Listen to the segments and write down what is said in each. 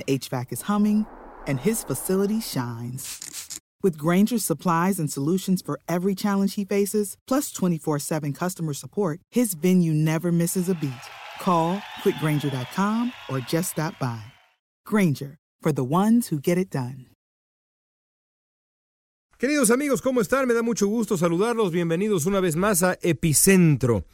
the HVAC is humming, and his facility shines. With Granger's supplies and solutions for every challenge he faces, plus 24 7 customer support, his venue never misses a beat. Call quickgranger.com or just stop by. Granger, for the ones who get it done. Queridos amigos, ¿cómo están? Me da mucho gusto saludarlos. Bienvenidos una vez más a Epicentro.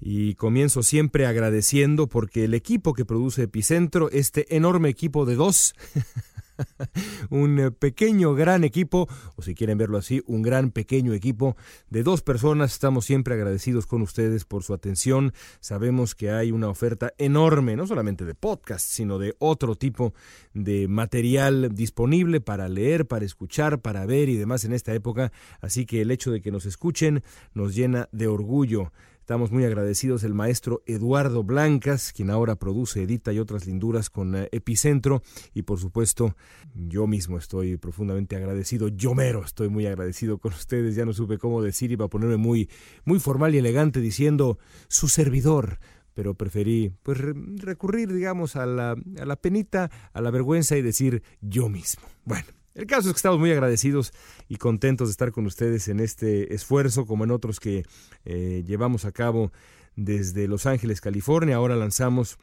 Y comienzo siempre agradeciendo porque el equipo que produce Epicentro, este enorme equipo de dos, un pequeño, gran equipo, o si quieren verlo así, un gran, pequeño equipo de dos personas. Estamos siempre agradecidos con ustedes por su atención. Sabemos que hay una oferta enorme, no solamente de podcast, sino de otro tipo de material disponible para leer, para escuchar, para ver y demás en esta época. Así que el hecho de que nos escuchen nos llena de orgullo. Estamos muy agradecidos el maestro Eduardo Blancas, quien ahora produce, edita y otras linduras con eh, Epicentro. Y por supuesto, yo mismo estoy profundamente agradecido. Yo mero estoy muy agradecido con ustedes. Ya no supe cómo decir, iba a ponerme muy, muy formal y elegante diciendo su servidor pero preferí pues recurrir, digamos, a la, a la penita, a la vergüenza y decir yo mismo. Bueno, el caso es que estamos muy agradecidos y contentos de estar con ustedes en este esfuerzo, como en otros que eh, llevamos a cabo desde Los Ángeles, California. Ahora lanzamos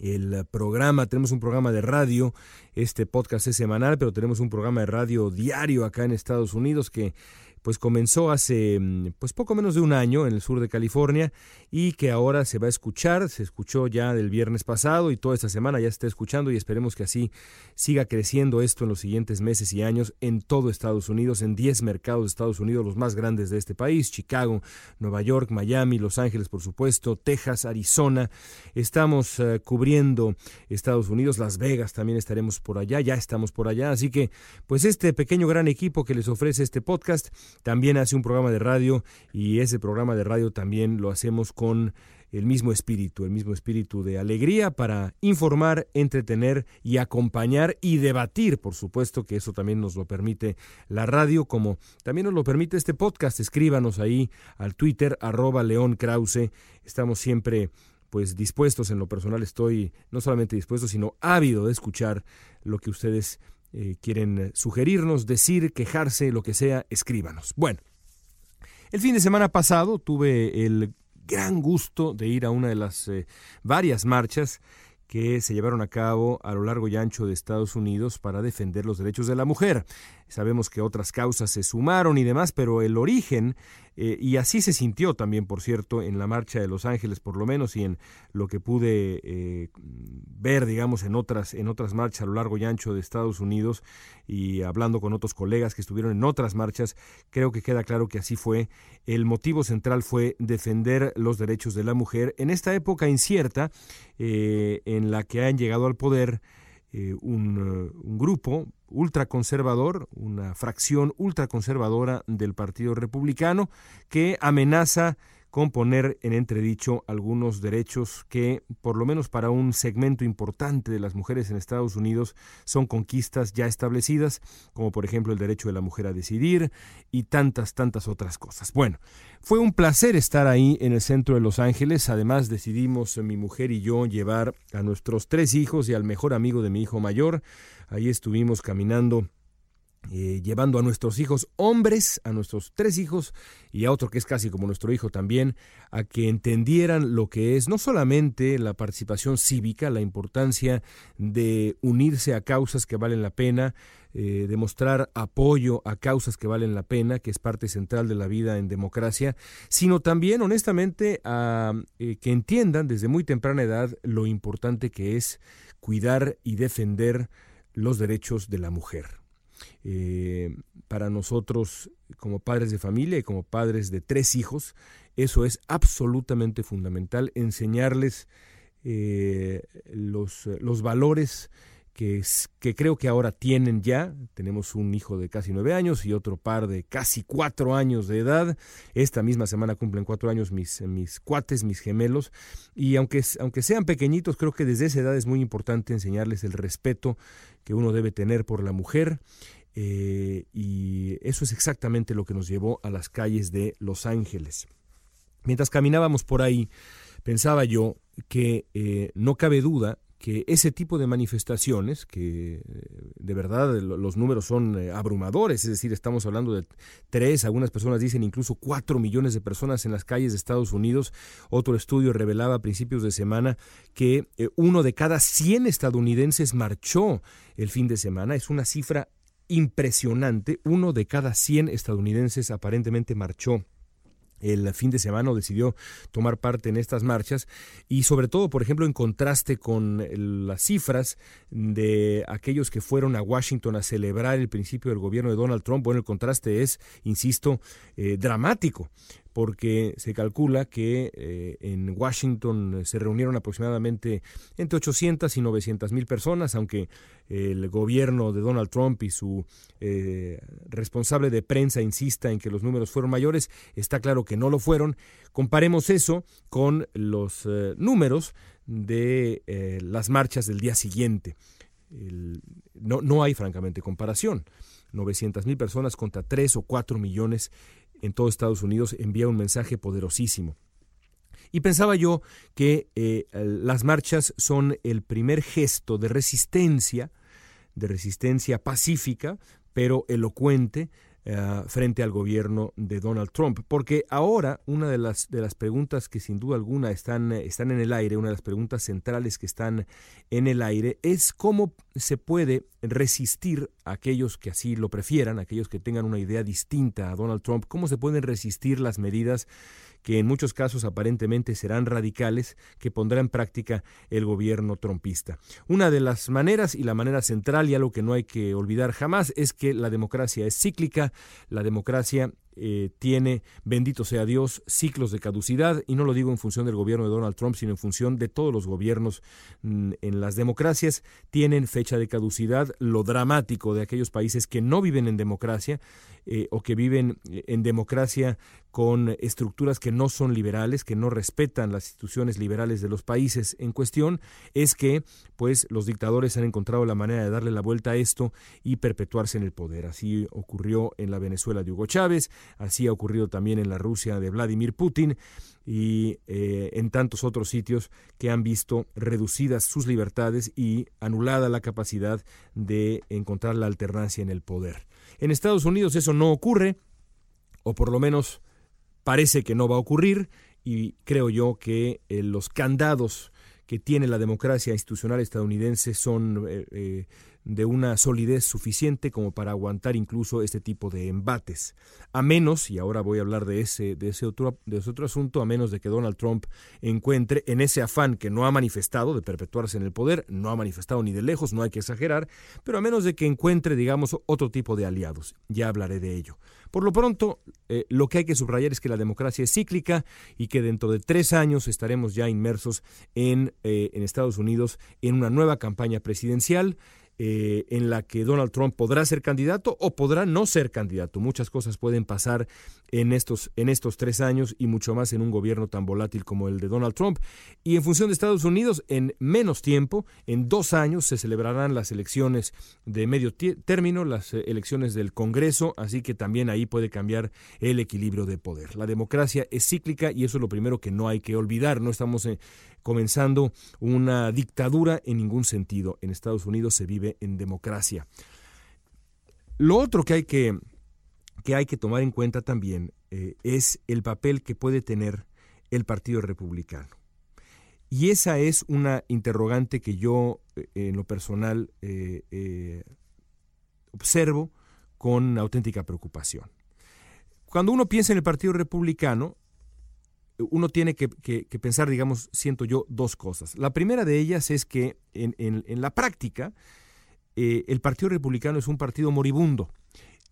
el programa, tenemos un programa de radio, este podcast es semanal, pero tenemos un programa de radio diario acá en Estados Unidos que pues comenzó hace mm, pues poco menos de un año en el sur de California y que ahora se va a escuchar, se escuchó ya del viernes pasado y toda esta semana ya está escuchando y esperemos que así siga creciendo esto en los siguientes meses y años en todo Estados Unidos, en 10 mercados de Estados Unidos, los más grandes de este país, Chicago, Nueva York, Miami, Los Ángeles, por supuesto, Texas, Arizona. Estamos eh, cubriendo Estados Unidos, Las Vegas también estaremos por allá, ya estamos por allá, así que pues este pequeño gran equipo que les ofrece este podcast también hace un programa de radio y ese programa de radio también lo hacemos con el mismo espíritu, el mismo espíritu de alegría para informar, entretener y acompañar y debatir, por supuesto que eso también nos lo permite la radio, como también nos lo permite este podcast. Escríbanos ahí al Twitter, arroba León Krause. Estamos siempre pues dispuestos, en lo personal estoy no solamente dispuesto, sino ávido de escuchar lo que ustedes eh, quieren sugerirnos, decir, quejarse, lo que sea, escríbanos. Bueno, el fin de semana pasado tuve el gran gusto de ir a una de las eh, varias marchas que se llevaron a cabo a lo largo y ancho de Estados Unidos para defender los derechos de la mujer. Sabemos que otras causas se sumaron y demás, pero el origen, eh, y así se sintió también, por cierto, en la marcha de Los Ángeles, por lo menos, y en lo que pude eh, ver, digamos, en otras, en otras marchas a lo largo y ancho de Estados Unidos, y hablando con otros colegas que estuvieron en otras marchas, creo que queda claro que así fue. El motivo central fue defender los derechos de la mujer en esta época incierta eh, en la que han llegado al poder un, un, grupo ultraconservador, una fracción ultraconservadora del Partido Republicano, que amenaza con poner en entredicho algunos derechos que, por lo menos para un segmento importante de las mujeres en Estados Unidos, son conquistas ya establecidas, como por ejemplo el derecho de la mujer a decidir y tantas, tantas otras cosas. Bueno, fue un placer estar ahí en el centro de Los Ángeles. Además, decidimos mi mujer y yo llevar a nuestros tres hijos y al mejor amigo de mi hijo mayor. Ahí estuvimos caminando eh, llevando a nuestros hijos hombres, a nuestros tres hijos y a otro que es casi como nuestro hijo también, a que entendieran lo que es no solamente la participación cívica, la importancia de unirse a causas que valen la pena, eh, demostrar apoyo a causas que valen la pena, que es parte central de la vida en democracia, sino también, honestamente, a eh, que entiendan desde muy temprana edad lo importante que es cuidar y defender los derechos de la mujer. Eh, para nosotros como padres de familia y como padres de tres hijos, eso es absolutamente fundamental, enseñarles eh, los, los, valores que, que, creo que ahora tienen ya. Tenemos un hijo de casi nueve años y otro par de casi cuatro años de edad. Esta misma semana cumplen cuatro años mis, mis cuates, mis gemelos. Y aunque, aunque sean pequeñitos, creo que desde esa edad es muy importante enseñarles el respeto que uno debe tener por la mujer eh, y eso es exactamente lo que nos llevó a las calles de Los Ángeles. Mientras caminábamos por ahí, pensaba yo que eh, no cabe duda que ese tipo de manifestaciones, que eh, de verdad los números son abrumadores, es decir, estamos hablando de tres, algunas personas dicen incluso cuatro millones de personas en las calles de Estados Unidos. Otro estudio revelaba a principios de semana que uno de cada 100 estadounidenses marchó el fin de semana. Es una cifra impresionante. Uno de cada 100 estadounidenses aparentemente marchó el fin de semana o decidió tomar parte en estas marchas y sobre todo, por ejemplo, en contraste con las cifras de aquellos que fueron a Washington a celebrar el principio del gobierno de Donald Trump, bueno, el contraste es, insisto, eh, dramático porque se calcula que eh, en Washington se reunieron aproximadamente entre 800 y 900 mil personas, aunque el gobierno de Donald Trump y su eh, responsable de prensa insista en que los números fueron mayores, está claro que no lo fueron. Comparemos eso con los eh, números de las marchas del día siguiente. no, no hay francamente comparación. 900 mil personas contra 3 o 4 millones en todo Estados Unidos envía un mensaje poderosísimo. Y pensaba yo que eh, las marchas son el primer gesto de resistencia, de resistencia pacífica, pero elocuente, eh, frente al gobierno de Donald Trump. Porque ahora una de las, de las preguntas que sin duda alguna están, están en el aire, una de las preguntas centrales que están en el aire, es cómo se puede resistir a aquellos que así lo prefieran, aquellos que tengan una idea distinta a Donald Trump, cómo se pueden resistir las medidas que en muchos casos aparentemente serán radicales que pondrá en práctica el gobierno trompista. Una de las maneras y la manera central y algo que no hay que olvidar jamás es que la democracia es cíclica, la democracia eh, tiene, bendito sea Dios, ciclos de caducidad, y no lo digo en función del gobierno de Donald Trump, sino en función de todos los gobiernos mm, en las democracias, tienen fecha de caducidad. Lo dramático de aquellos países que no viven en democracia eh, o que viven eh, en democracia con estructuras que no son liberales, que no respetan las instituciones liberales de los países en cuestión, es que pues los dictadores han encontrado la manera de darle la vuelta a esto y perpetuarse en el poder. Así ocurrió en la Venezuela de Hugo Chávez, Así ha ocurrido también en la Rusia de Vladimir Putin y eh, en tantos otros sitios que han visto reducidas sus libertades y anulada la capacidad de encontrar la alternancia en el poder. En Estados Unidos eso no ocurre, o por lo menos parece que no va a ocurrir, y creo yo que eh, los candados que tiene la democracia institucional estadounidense son eh, de una solidez suficiente como para aguantar incluso este tipo de embates. A menos, y ahora voy a hablar de ese, de ese, otro, de ese otro asunto, a menos de que Donald Trump encuentre en ese afán que no ha manifestado de perpetuarse en el poder, no ha manifestado ni de lejos, no hay que exagerar, pero a menos de que encuentre, digamos, otro tipo de aliados. Ya hablaré de ello. Por lo pronto, eh, lo que hay que subrayar es que la democracia es cíclica y que dentro de tres años estaremos ya inmersos en, eh, en Estados Unidos en una nueva campaña presidencial eh, en la que Donald Trump podrá ser candidato o podrá no ser candidato. Muchas cosas pueden pasar en estos, en estos tres años y mucho más en un gobierno tan volátil como el de Donald Trump. Y en función de Estados Unidos, en menos tiempo, en dos años, se celebrarán las elecciones de medio término, las eh, elecciones del Congreso, así que también ahí puede cambiar el equilibrio de poder. La democracia es cíclica y eso es lo primero que no hay que olvidar. No estamos eh, comenzando una dictadura en ningún sentido. En Estados Unidos se vive en democracia. Lo otro que hay que, que, hay que tomar en cuenta también eh, es el papel que puede tener el Partido Republicano. Y esa es una interrogante que yo eh, en lo personal eh, observo con auténtica preocupación. Cuando uno piensa en el Partido Republicano, uno tiene que, pensar, digamos, siento yo, dos cosas. La primera de ellas es que en, la práctica eh, el Partido Republicano es un partido moribundo.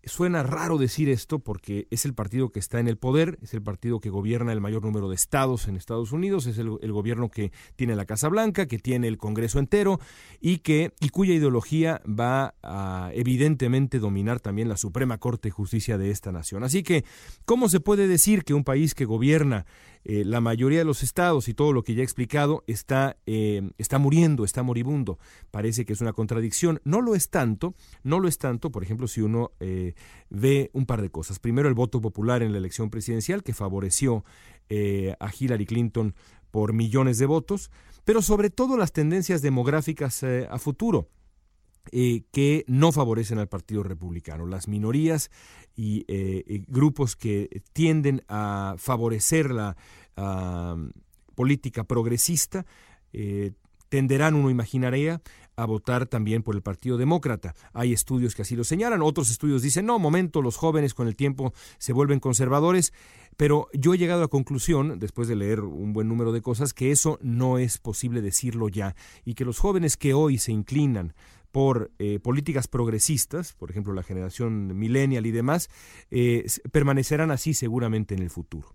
Suena raro decir esto porque es el partido que está en el poder, es el partido que gobierna el mayor número de estados en Estados Unidos, es el, gobierno que tiene la Casa Blanca, que tiene el Congreso entero y, que, y cuya ideología va a evidentemente dominar también la Suprema Corte de Justicia de esta nación. Así que, ¿cómo se puede decir que un país que gobierna eh, la mayoría de los estados y todo lo que ya he explicado está, eh, está muriendo, está moribundo. Parece que es una contradicción. No lo es tanto, no lo es tanto, por ejemplo, si uno eh, ve un par de cosas. Primero, el voto popular en la elección presidencial que favoreció a Hillary Clinton por millones de votos, pero sobre todo las tendencias demográficas a futuro. Eh, que no favorecen al Partido Republicano. Las minorías y eh, grupos que tienden a favorecer la política progresista eh, tenderán, uno imaginaría, a votar también por el Partido Demócrata. Hay estudios que así lo señalan, otros estudios dicen, no, momento, los jóvenes con el tiempo se vuelven conservadores, pero yo he llegado a la conclusión, después de leer un buen número de cosas, que eso no es posible decirlo ya, y que los jóvenes que hoy se inclinan por eh, políticas progresistas, por ejemplo la generación millennial y demás, eh, permanecerán así seguramente en el futuro.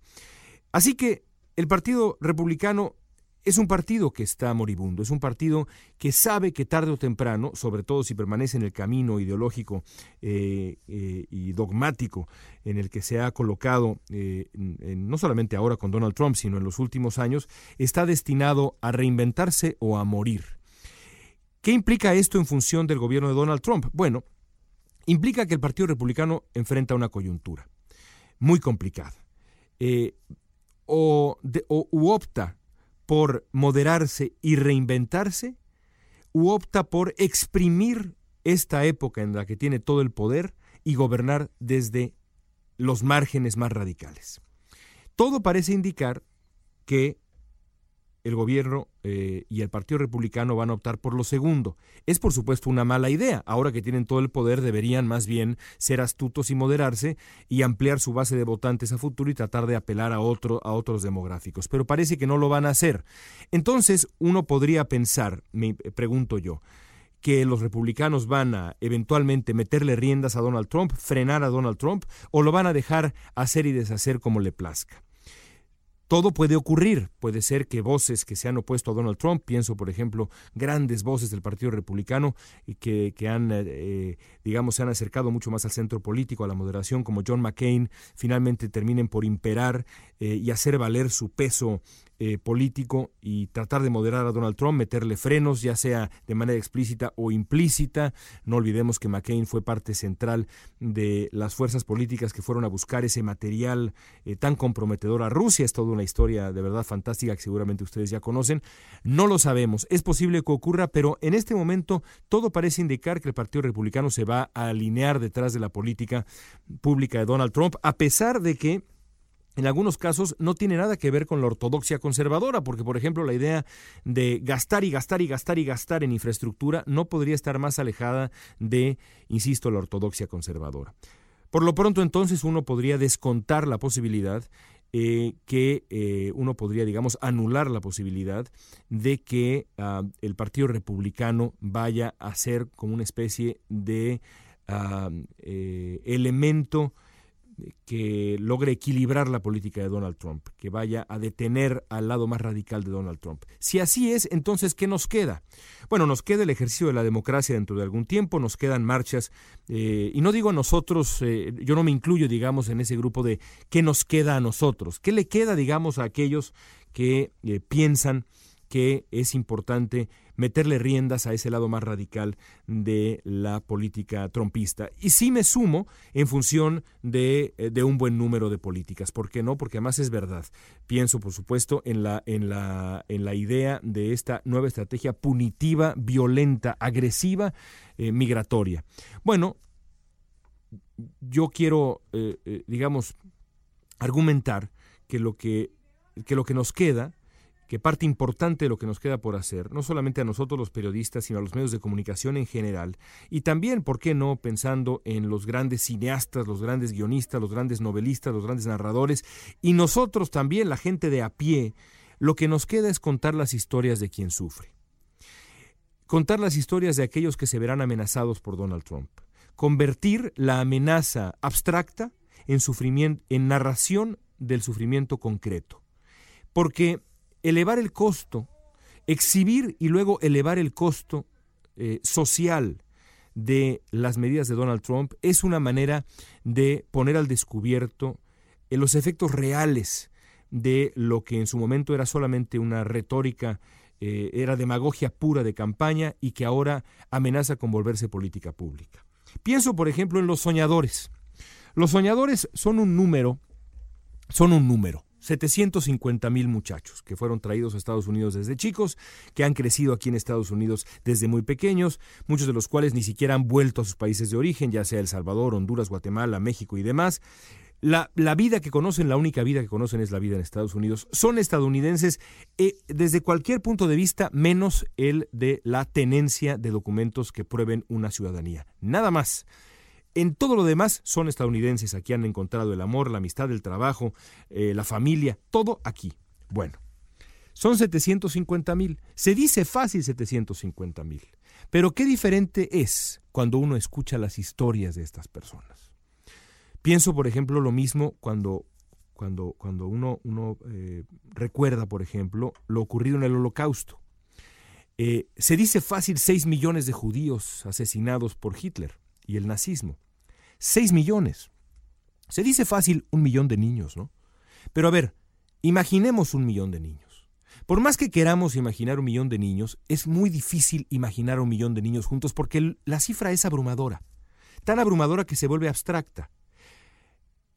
Así que el Partido Republicano es un partido que está moribundo, es un partido que sabe que tarde o temprano, sobre todo si permanece en el camino ideológico eh, y dogmático en el que se ha colocado, no solamente ahora con Donald Trump, sino en los últimos años, está destinado a reinventarse o a morir. ¿Qué implica esto en función del gobierno de Donald Trump? Bueno, implica que el Partido Republicano enfrenta una coyuntura muy complicada. Eh, o, opta por moderarse y reinventarse, u opta por exprimir esta época en la que tiene todo el poder y gobernar desde los márgenes más radicales. Todo parece indicar que el gobierno eh, y el Partido Republicano van a optar por lo segundo. Es por supuesto una mala idea. Ahora que tienen todo el poder deberían más bien ser astutos y moderarse y ampliar su base de votantes a futuro y tratar de apelar a, otro, a otros demográficos. Pero parece que no lo van a hacer. Entonces uno podría pensar, me pregunto yo, que los republicanos van a eventualmente meterle riendas a Donald Trump, frenar a Donald Trump, o lo van a dejar hacer y deshacer como le plazca. Todo puede ocurrir. Puede ser que voces que se han opuesto a Donald Trump, pienso por ejemplo, grandes voces del Partido Republicano que, que han, eh, digamos, se han acercado mucho más al centro político, a la moderación, como John McCain, finalmente terminen por imperar eh, y hacer valer su peso eh, político y tratar de moderar a Donald Trump, meterle frenos, ya sea de manera explícita o implícita. No olvidemos que McCain fue parte central de las fuerzas políticas que fueron a buscar ese material eh, tan comprometedor a Rusia. Es toda una historia de verdad fantástica que seguramente ustedes ya conocen. No lo sabemos. Es posible que ocurra, pero en este momento todo parece indicar que el Partido Republicano se va a alinear detrás de la política pública de Donald Trump, a pesar de que en algunos casos no tiene nada que ver con la ortodoxia conservadora, porque por ejemplo la idea de gastar y gastar y gastar y gastar en infraestructura no podría estar más alejada de, insisto, la ortodoxia conservadora. Por lo pronto entonces uno podría descontar la posibilidad eh, que eh, uno podría, digamos, anular la posibilidad de que ah, el Partido Republicano vaya a ser como una especie de ah, eh, elemento que logre equilibrar la política de Donald Trump, que vaya a detener al lado más radical de Donald Trump. Si así es, entonces, ¿qué nos queda? Bueno, nos queda el ejercicio de la democracia dentro de algún tiempo, nos quedan marchas, eh, y no digo a nosotros, eh, yo no me incluyo, digamos, en ese grupo de qué nos queda a nosotros, qué le queda, digamos, a aquellos que eh, piensan que es importante meterle riendas a ese lado más radical de la política trompista. Y sí me sumo en función de, eh, de, un buen número de políticas. ¿Por qué no? Porque además es verdad. Pienso, por supuesto, en la, en la, en la idea de esta nueva estrategia punitiva, violenta, agresiva, eh, migratoria. Bueno, yo quiero, eh, digamos, argumentar que lo que, que lo que nos queda que parte importante de lo que nos queda por hacer, no solamente a nosotros los periodistas, sino a los medios de comunicación en general, y también, ¿por qué no?, pensando en los grandes cineastas, los grandes guionistas, los grandes novelistas, los grandes narradores, y nosotros también, la gente de a pie, lo que nos queda es contar las historias de quien sufre. Contar las historias de aquellos que se verán amenazados por Donald Trump. Convertir la amenaza abstracta en, sufrimiento, en narración del sufrimiento concreto. Porque elevar el costo, exhibir y luego elevar el costo eh, social de las medidas de Donald Trump es una manera de poner al descubierto eh, los efectos reales de lo que en su momento era solamente una retórica, eh, era demagogia pura de campaña y que ahora amenaza con volverse política pública. Pienso, por ejemplo, en los soñadores. Los soñadores son un número, son un número. 750 mil muchachos que fueron traídos a Estados Unidos desde chicos, que han crecido aquí en Estados Unidos desde muy pequeños, muchos de los cuales ni siquiera han vuelto a sus países de origen, ya sea El Salvador, Honduras, Guatemala, México y demás. La, vida que conocen, la única vida que conocen es la vida en Estados Unidos. Son estadounidenses eh, desde cualquier punto de vista, menos el de la tenencia de documentos que prueben una ciudadanía. Nada más. En todo lo demás son estadounidenses. Aquí han encontrado el amor, la amistad, el trabajo, eh, la familia, todo aquí. Bueno, son 750 mil. Se dice fácil 750 mil. Pero qué diferente es cuando uno escucha las historias de estas personas. Pienso, por ejemplo, lo mismo cuando, cuando, cuando uno, uno eh, recuerda, por ejemplo, lo ocurrido en el holocausto. Eh, se dice fácil 6 millones de judíos asesinados por Hitler y el nazismo. Seis millones. Se dice fácil un millón de niños, ¿no? Pero a ver, imaginemos un millón de niños. Por más que queramos imaginar un millón de niños, es muy difícil imaginar un millón de niños juntos porque la cifra es abrumadora. Tan abrumadora que se vuelve abstracta.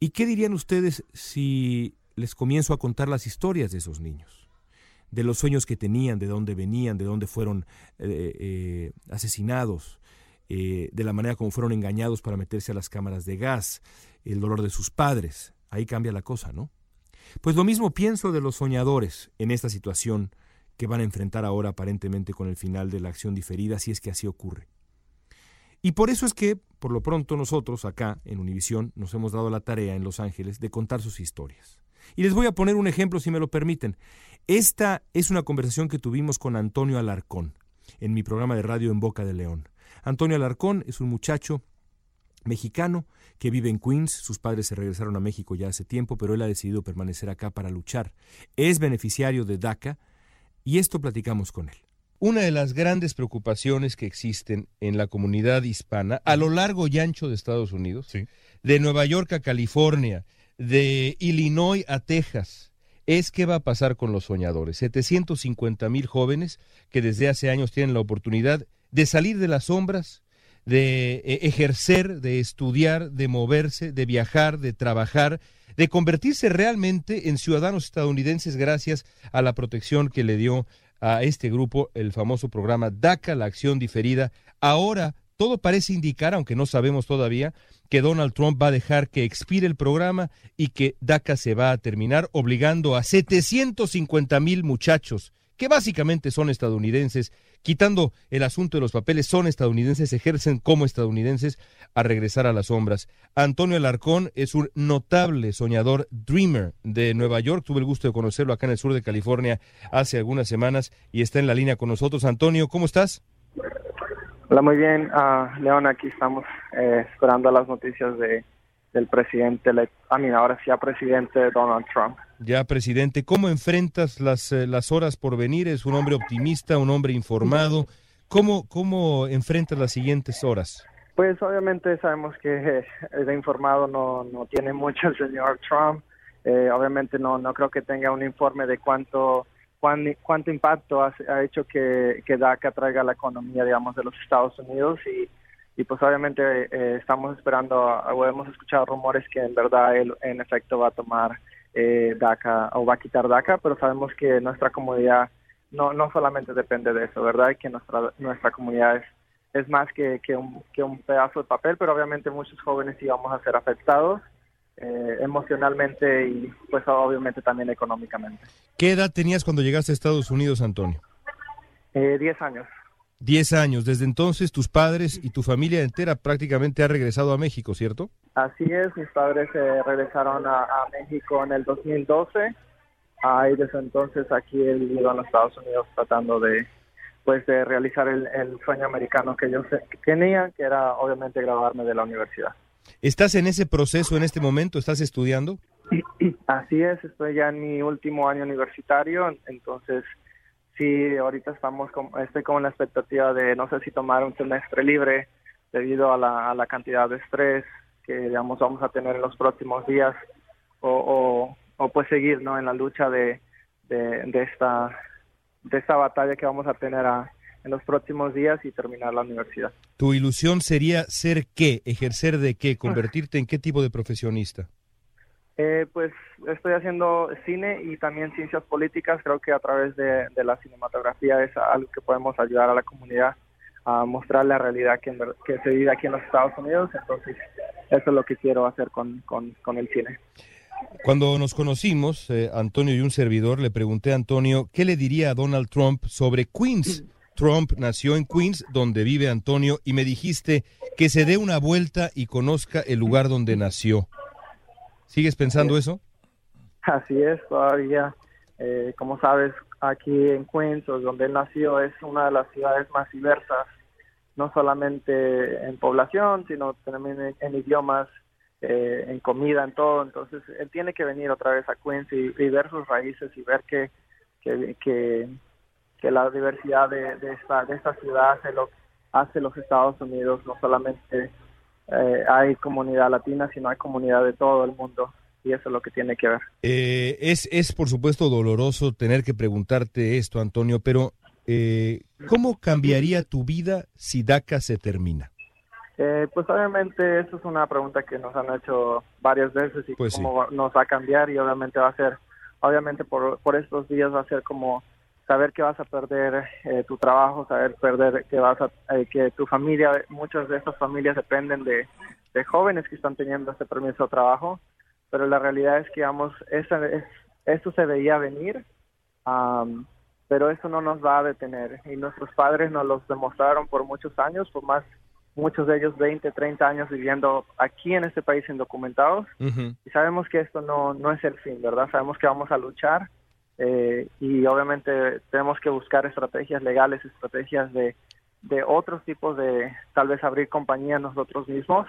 ¿Y qué dirían ustedes si les comienzo a contar las historias de esos niños? De los sueños que tenían, de dónde venían, de dónde fueron eh, eh, asesinados, eh, de la manera como fueron engañados para meterse a las cámaras de gas, el dolor de sus padres. Ahí cambia la cosa, ¿no? Pues lo mismo pienso de los soñadores en esta situación que van a enfrentar ahora aparentemente con el final de la acción diferida, si es que así ocurre. Y por eso es que, por lo pronto, nosotros acá en Univisión nos hemos dado la tarea en Los Ángeles de contar sus historias. Y les voy a poner un ejemplo, si me lo permiten. Esta es una conversación que tuvimos con Antonio Alarcón en mi programa de radio en Boca de León. Antonio Alarcón es un muchacho mexicano que vive en Queens. Sus padres se regresaron a México ya hace tiempo, pero él ha decidido permanecer acá para luchar. Es beneficiario de DACA y esto platicamos con él. Una de las grandes preocupaciones que existen en la comunidad hispana a lo largo y ancho de Estados Unidos, de Nueva York a California, de Illinois a Texas, es qué va a pasar con los soñadores. 750 mil jóvenes que desde hace años tienen la oportunidad de salir de las sombras, de eh, ejercer, de estudiar, de moverse, de viajar, de trabajar, de convertirse realmente en ciudadanos estadounidenses gracias a la protección que le dio a este grupo el famoso programa DACA, la acción diferida. Ahora todo parece indicar, aunque no sabemos todavía, que Donald Trump va a dejar que expire el programa y que DACA se va a terminar obligando a 750 mil muchachos, que básicamente son estadounidenses, quitando el asunto de los papeles, son estadounidenses, ejercen como estadounidenses a regresar a las sombras. Antonio Alarcón es un notable soñador dreamer de Nueva York. Tuve el gusto de conocerlo acá en el sur de California hace algunas semanas y está en la línea con nosotros. Antonio, ¿cómo estás? Hola, muy bien. Uh, León, aquí estamos eh, esperando las noticias de, del presidente, a mí ahora sí, a presidente Donald Trump. Ya, presidente, ¿cómo enfrentas las, eh, las horas por venir? Es un hombre optimista, un hombre informado. ¿Cómo, ¿Cómo enfrentas las siguientes horas? Pues obviamente sabemos que de informado no, no tiene mucho el señor Trump. Eh, obviamente no, no creo que tenga un informe de cuánto cuánto impacto ha, hecho que, que, DACA traiga la economía, digamos, de los Estados Unidos y, y pues obviamente eh, estamos esperando, o hemos escuchado rumores que en verdad él en efecto va a tomar eh, DACA o va a quitar DACA, pero sabemos que nuestra comunidad no, no solamente depende de eso, ¿verdad? Que nuestra, nuestra comunidad es, es más que, que, un, que un pedazo de papel, pero obviamente muchos jóvenes íbamos a ser afectados eh, emocionalmente y pues obviamente también económicamente. ¿Qué edad tenías cuando llegaste a Estados Unidos, Antonio? Eh, diez años. Diez años. Desde entonces tus padres y tu familia entera prácticamente han regresado a México, ¿cierto? Así es, mis padres eh, regresaron a, México en el 2012. Ah, y desde entonces aquí he vivido en los Estados Unidos tratando de pues de realizar el, el sueño americano que yo tenía, que era obviamente graduarme de la universidad. ¿Estás en ese proceso en este momento? ¿Estás estudiando? Así es, estoy ya en mi último año universitario, entonces sí, ahorita estamos con, estoy con la expectativa de no sé si tomar un semestre libre debido a la, cantidad de estrés que digamos vamos a tener en los próximos días o, o, pues seguir ¿no? en la lucha de, de, esta de esta batalla que vamos a tener en los próximos días y terminar la universidad. ¿Tu ilusión sería ser qué? ¿Ejercer de qué? ¿Convertirte en qué tipo de profesionista? Eh, pues estoy haciendo cine y también ciencias políticas. Creo que a través de, la cinematografía es algo que podemos ayudar a la comunidad a mostrar la realidad que, que se vive aquí en los Estados Unidos. Entonces, eso es lo que quiero hacer con, con, el cine. Cuando nos conocimos, eh, Antonio y un servidor, le pregunté a Antonio qué le diría a Donald Trump sobre Queens. Trump nació en Queens, donde vive Antonio, y me dijiste que se dé una vuelta y conozca el lugar donde nació. ¿Sigues pensando eso? Así es, todavía. Eh, como sabes, aquí en Queens, donde él nació, es una de las ciudades más diversas, no solamente en población, sino también en, idiomas, eh, en comida, en todo. Entonces, él tiene que venir otra vez a Queens y, ver sus raíces y ver que, que que la diversidad de, de, esta, de esta ciudad hace, lo, hace los Estados Unidos, no solamente eh, hay comunidad latina, sino hay comunidad de todo el mundo. Y eso es lo que tiene que ver. Eh, es, es, por supuesto, doloroso tener que preguntarte esto, Antonio, pero eh, ¿cómo cambiaría tu vida si DACA se termina? pues obviamente eso es una pregunta que nos han hecho varias veces y pues cómo nos va a cambiar y obviamente va a ser, obviamente por, por estos días va a ser como saber que vas a perder eh, tu trabajo, saber perder que vas a, eh, que tu familia, muchas de estas familias dependen de, jóvenes que están teniendo este permiso de trabajo, pero la realidad es que, vamos, esa, es, eso se veía venir, pero eso no nos va a detener. Y nuestros padres nos los demostraron por muchos años, por más muchos de ellos 20, 30 años viviendo aquí en este país indocumentados. Y sabemos que esto no, no es el fin, ¿verdad? Sabemos que vamos a luchar eh, y obviamente tenemos que buscar estrategias legales, estrategias de, de otros tipos de tal vez abrir compañías nosotros mismos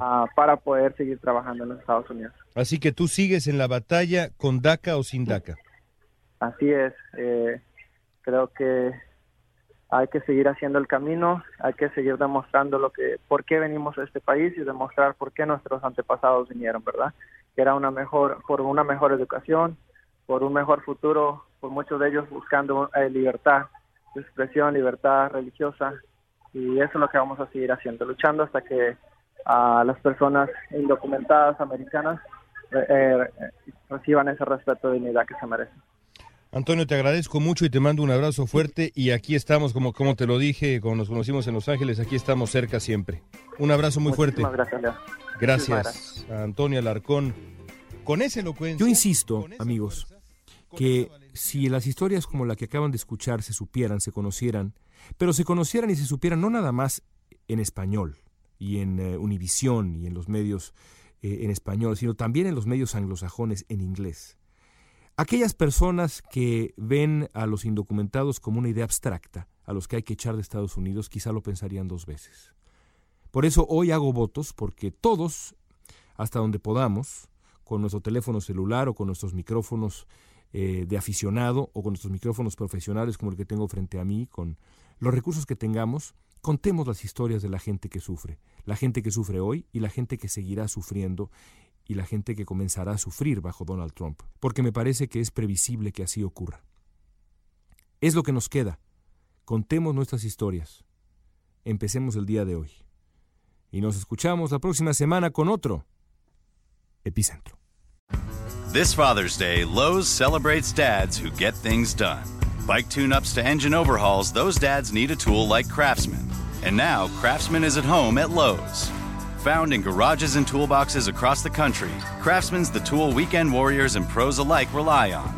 ah, para poder seguir trabajando en los Estados Unidos. Así que tú sigues en la batalla con DACA o sin DACA. Así es, eh, creo que hay que seguir haciendo el camino, hay que seguir demostrando lo que, por qué venimos a este país y demostrar por qué nuestros antepasados vinieron, ¿verdad? Que era una mejor, por una mejor educación, por un mejor futuro, por muchos de ellos buscando eh, libertad de expresión, libertad religiosa, y eso es lo que vamos a seguir haciendo, luchando hasta que a las personas indocumentadas americanas eh, eh, reciban ese respeto y dignidad que se merecen. Antonio, te agradezco mucho y te mando un abrazo fuerte y aquí estamos, como, como te lo dije, como nos conocimos en Los Ángeles, aquí estamos cerca siempre. Un abrazo muy fuerte. Gracias, Leo. Gracias, Antonio Alarcón. Con ese elocuencia... Yo insisto, amigos, que si las historias como la que acaban de escuchar se supieran, se conocieran, pero se conocieran y se supieran no nada más en español y en uh, Univisión y en los medios eh, en español, sino también en los medios anglosajones en inglés. Aquellas personas que ven a los indocumentados como una idea abstracta, a los que hay que echar de Estados Unidos, quizá lo pensarían dos veces. Por eso hoy hago votos porque todos hasta donde podamos, con nuestro teléfono celular o con nuestros micrófonos eh, de aficionado o con nuestros micrófonos profesionales como el que tengo frente a mí, con los recursos que tengamos, contemos las historias de la gente que sufre, la gente que sufre hoy y la gente que seguirá sufriendo y la gente que comenzará a sufrir bajo Donald Trump, porque me parece que es previsible que así ocurra. Es lo que nos queda. Contemos nuestras historias. Empecemos el día de hoy. Y nos escuchamos la próxima semana con otro Epicentro. This Father's Day, Lowe's celebrates dads who get things done. Bike tune ups to engine overhauls, those dads need a tool like Craftsman. And now, Craftsman is at home at Lowe's. Found in garages and toolboxes across the country, Craftsman's the tool weekend warriors and pros alike rely on.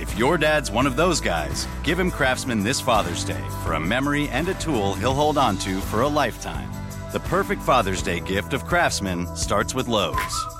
If your dad's one of those guys, give him Craftsman this Father's Day for a memory and a tool he'll hold on to for a lifetime. The perfect Father's Day gift of Craftsman starts with Lowe's.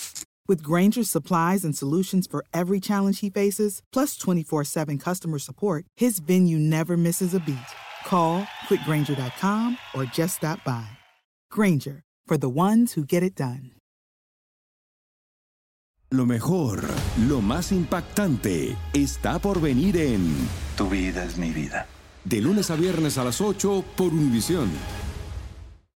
With Granger's supplies and solutions for every challenge he faces, plus 24 7 customer support, his venue never misses a beat. Call quickgranger.com or just stop by. Granger, for the ones who get it done. Lo mejor, lo más impactante, está por venir en Tu vida es mi vida. De lunes a viernes a las 8 por Univisión.